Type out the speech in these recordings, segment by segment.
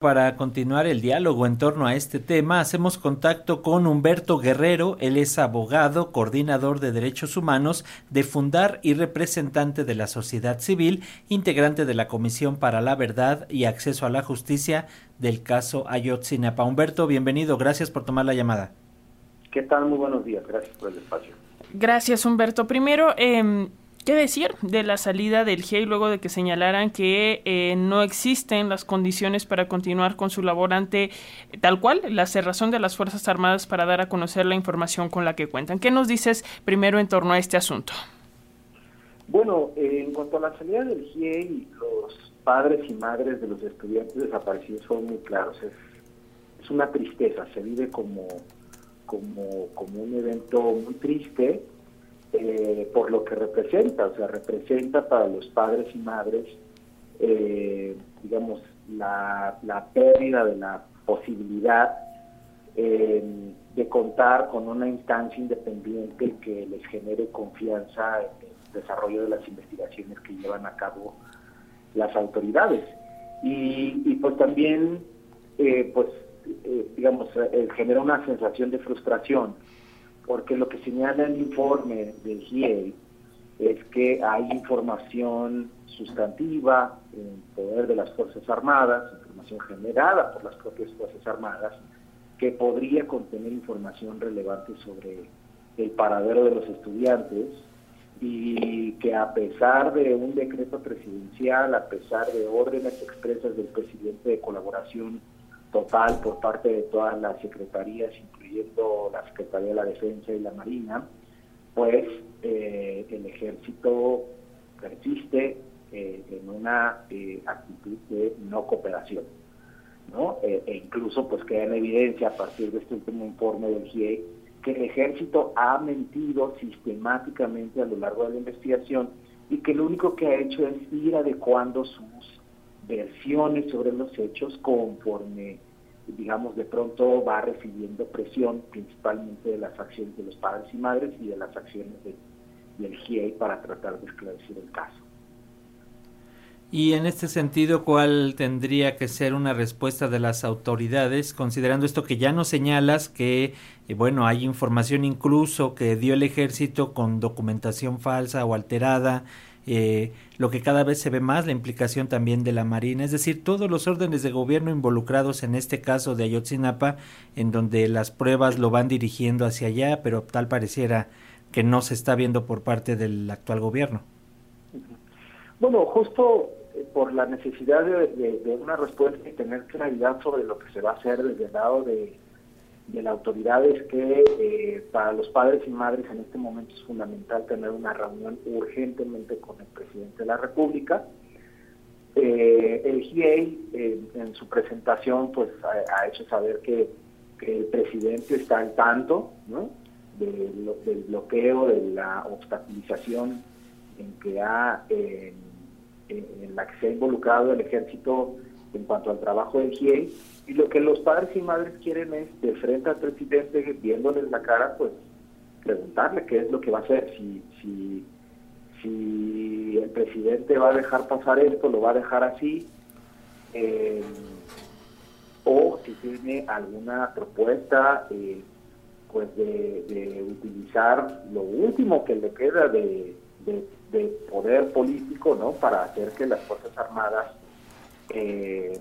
Para continuar el diálogo en torno a este tema, hacemos contacto con Humberto Guerrero. Él es abogado, coordinador de derechos humanos de Fundar y representante de la sociedad civil, integrante de la Comisión para la Verdad y Acceso a la Justicia del caso Ayotzinapa. Humberto, bienvenido. Gracias por tomar la llamada. ¿Qué tal? Muy buenos días. Gracias por el espacio. Gracias, Humberto. Primero, eh, ¿Qué decir de la salida del GIEI luego de que señalaran que eh, no existen las condiciones para continuar con su labor ante tal cual la cerrazón de las Fuerzas Armadas para dar a conocer la información con la que cuentan? ¿Qué nos dices primero en torno a este asunto? Bueno, en cuanto a la salida del GIEI, los padres y madres de los estudiantes desaparecidos fueron muy claros. Es, es una tristeza, se vive como, como, como un evento muy triste eh, por lo que representa, o sea, representa para los padres y madres, eh, digamos, la, pérdida de la posibilidad eh, de contar con una instancia independiente que les genere confianza en el desarrollo de las investigaciones que llevan a cabo las autoridades. Y, y pues también, pues, digamos, genera una sensación de frustración porque lo que señala el informe del GIEI es que hay información sustantiva en poder de las Fuerzas Armadas, información generada por las propias Fuerzas Armadas, que podría contener información relevante sobre el paradero de los estudiantes y que a pesar de un decreto presidencial, a pesar de órdenes expresas del presidente de colaboración total por parte de todas las secretarías, la Secretaría de la Defensa y la Marina, pues eh, el ejército persiste eh, en una eh, actitud de no cooperación. ¿no? e incluso pues queda en evidencia a partir de este último informe del GIE que el ejército ha mentido sistemáticamente a lo largo de la investigación y que lo único que ha hecho es ir adecuando sus versiones sobre los hechos conforme, digamos, de pronto va recibiendo presión principalmente de las acciones de los padres y madres y de las acciones del GIEI para tratar de esclarecer el caso. Y en este sentido, ¿cuál tendría que ser una respuesta de las autoridades, considerando esto que ya nos señalas, que, eh, bueno, hay información incluso que dio el ejército con documentación falsa o alterada, eh, lo que cada vez se ve más, la implicación también de la Marina, es decir, todos los órdenes de gobierno involucrados en este caso de Ayotzinapa, en donde las pruebas lo van dirigiendo hacia allá, pero tal pareciera que no se está viendo por parte del actual gobierno. Bueno, justo eh, por la necesidad de, de una respuesta y tener claridad sobre lo que se va a hacer desde el lado de de la autoridad es que eh, para los padres y madres en este momento es fundamental tener una reunión urgentemente con el presidente de la República. Eh, el GIEI eh, en su presentación pues ha, hecho saber que, el presidente está al tanto del bloqueo, de la obstaculización en que ha en la que se ha involucrado el ejército en cuanto al trabajo del GIEI y lo que los padres y madres quieren es, de frente al presidente, viéndoles la cara, pues preguntarle qué es lo que va a hacer. Si, si, si el presidente va a dejar pasar esto, lo va a dejar así, eh, o si tiene alguna propuesta eh, pues de, utilizar lo último que le queda de, de, poder político no para hacer que las fuerzas armadas eh,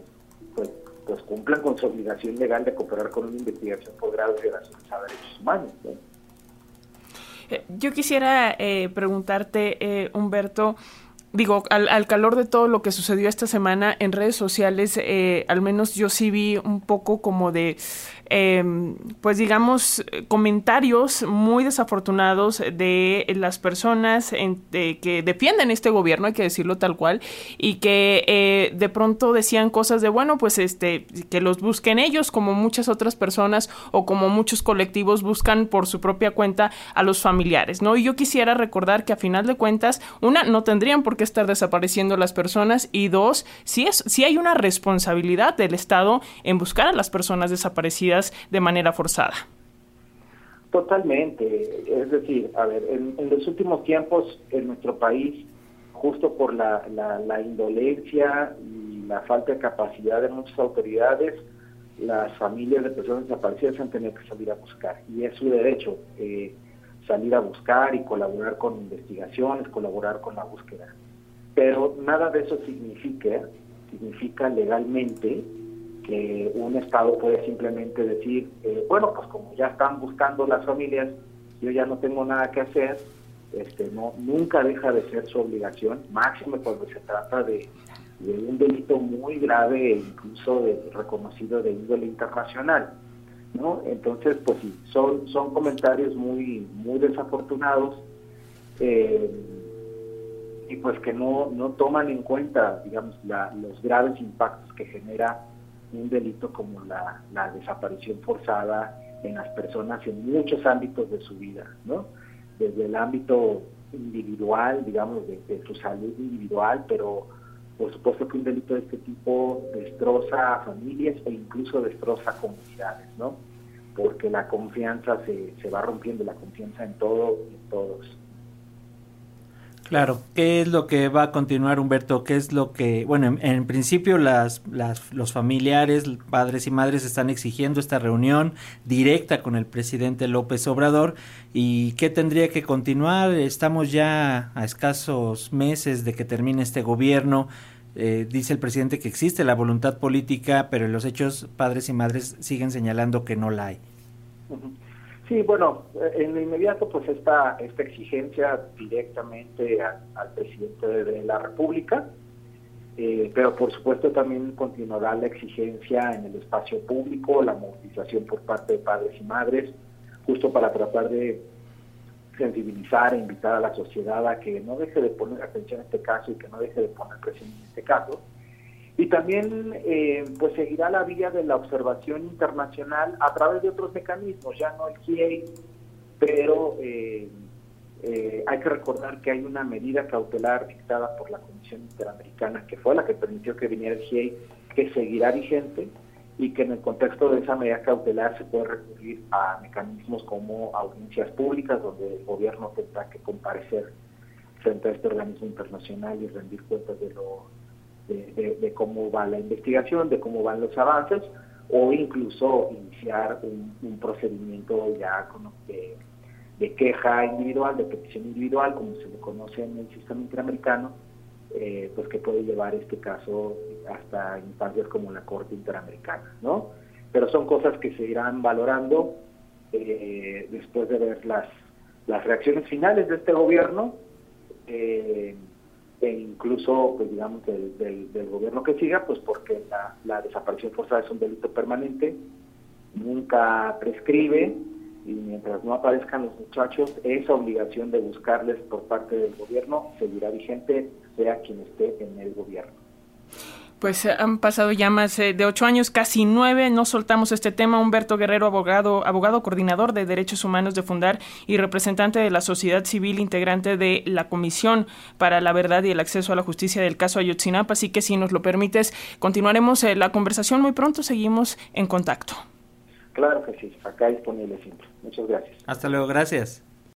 pues pues cumplan con su obligación legal de cooperar con una investigación por grado de violaciones a derechos humanos. Eh, yo quisiera eh, preguntarte, eh, Humberto, digo, al, calor de todo lo que sucedió esta semana en redes sociales, al menos yo sí vi un poco como de Em, pues digamos, comentarios muy desafortunados de las personas que defienden este gobierno, hay que decirlo tal cual, y que eh, de pronto decían cosas de, bueno, pues este, que los busquen ellos, como muchas otras personas o como muchos colectivos buscan por su propia cuenta a los familiares, ¿no? Y yo quisiera recordar que a final de cuentas, una, no tendrían por qué estar desapareciendo las personas, y dos, si, es, si hay una responsabilidad del Estado en buscar a las personas desaparecidas de manera forzada. Totalmente. Es decir, a ver, en, los últimos tiempos en nuestro país, justo por la, la, indolencia y la falta de capacidad de muchas autoridades, las familias de personas desaparecidas han tenido que salir a buscar. Y es su derecho eh, salir a buscar y colaborar con investigaciones, colaborar con la búsqueda. Pero nada de eso significa, significa legalmente que un Estado puede simplemente decir, eh, bueno, pues como ya están buscando las familias, yo ya no tengo nada que hacer, este, no, nunca deja de ser su obligación, máximo cuando se trata de, un delito muy grave e incluso de, reconocido de índole internacional. ¿no? Entonces, pues sí, son, son comentarios muy, muy desafortunados eh, pues que no, no toman en cuenta, digamos, los graves impactos que genera un delito como la, la desaparición forzada en las personas en muchos ámbitos de su vida, ¿no? desde el ámbito individual, digamos, de, su salud individual, pero por supuesto que un delito de este tipo destroza a familias e incluso destroza comunidades, ¿no? Porque la confianza se, se va rompiendo, la confianza en todo y en todos. Claro, ¿qué es lo que va a continuar Humberto? ¿Qué es lo que, bueno, en, principio las, las, los familiares, padres y madres están exigiendo esta reunión directa con el presidente López Obrador y qué tendría que continuar? Estamos ya a escasos meses de que termine este gobierno. Eh, dice el presidente que existe la voluntad política, pero en los hechos padres y madres siguen señalando que no la hay. Sí, bueno, en lo inmediato, pues esta, esta exigencia directamente al presidente de la República, eh, pero por supuesto también continuará la exigencia en el espacio público, la movilización por parte de padres y madres, justo para tratar de sensibilizar e invitar a la sociedad a que no deje de poner atención a este caso y que no deje de poner presión en este caso y también eh, pues seguirá la vía de la observación internacional a través de otros mecanismos, ya no el GIEI, pero eh, eh, hay que recordar que hay una medida cautelar dictada por la Comisión Interamericana, que fue la que permitió que viniera el GIEI, que seguirá vigente y que en el contexto de esa medida cautelar se puede recurrir a mecanismos como audiencias públicas, donde el gobierno tendrá que comparecer frente a este organismo internacional y rendir cuentas de lo de, cómo va la investigación, de cómo van los avances, o incluso iniciar un, procedimiento ya con, de, de, queja individual, de petición individual, como se le conoce en el sistema interamericano, eh, pues que puede llevar este caso hasta instancias como la Corte Interamericana, ¿no? Pero son cosas que se irán valorando eh, después de ver las, las reacciones finales de este gobierno. Eh, e incluso, pues digamos, del, del, gobierno que siga, pues porque la, la, desaparición forzada es un delito permanente, nunca prescribe, y mientras no aparezcan los muchachos, esa obligación de buscarles por parte del gobierno seguirá vigente, sea quien esté en el gobierno. Pues eh, han pasado ya más eh, de ocho años, casi nueve. No soltamos este tema. Humberto Guerrero, abogado, abogado coordinador de Derechos Humanos de Fundar y representante de la sociedad civil, integrante de la Comisión para la Verdad y el Acceso a la Justicia del caso Ayotzinapa. Así que, si nos lo permites, continuaremos eh, la conversación muy pronto. Seguimos en contacto. Claro que sí, acá disponible siempre. Muchas gracias. Hasta luego, gracias.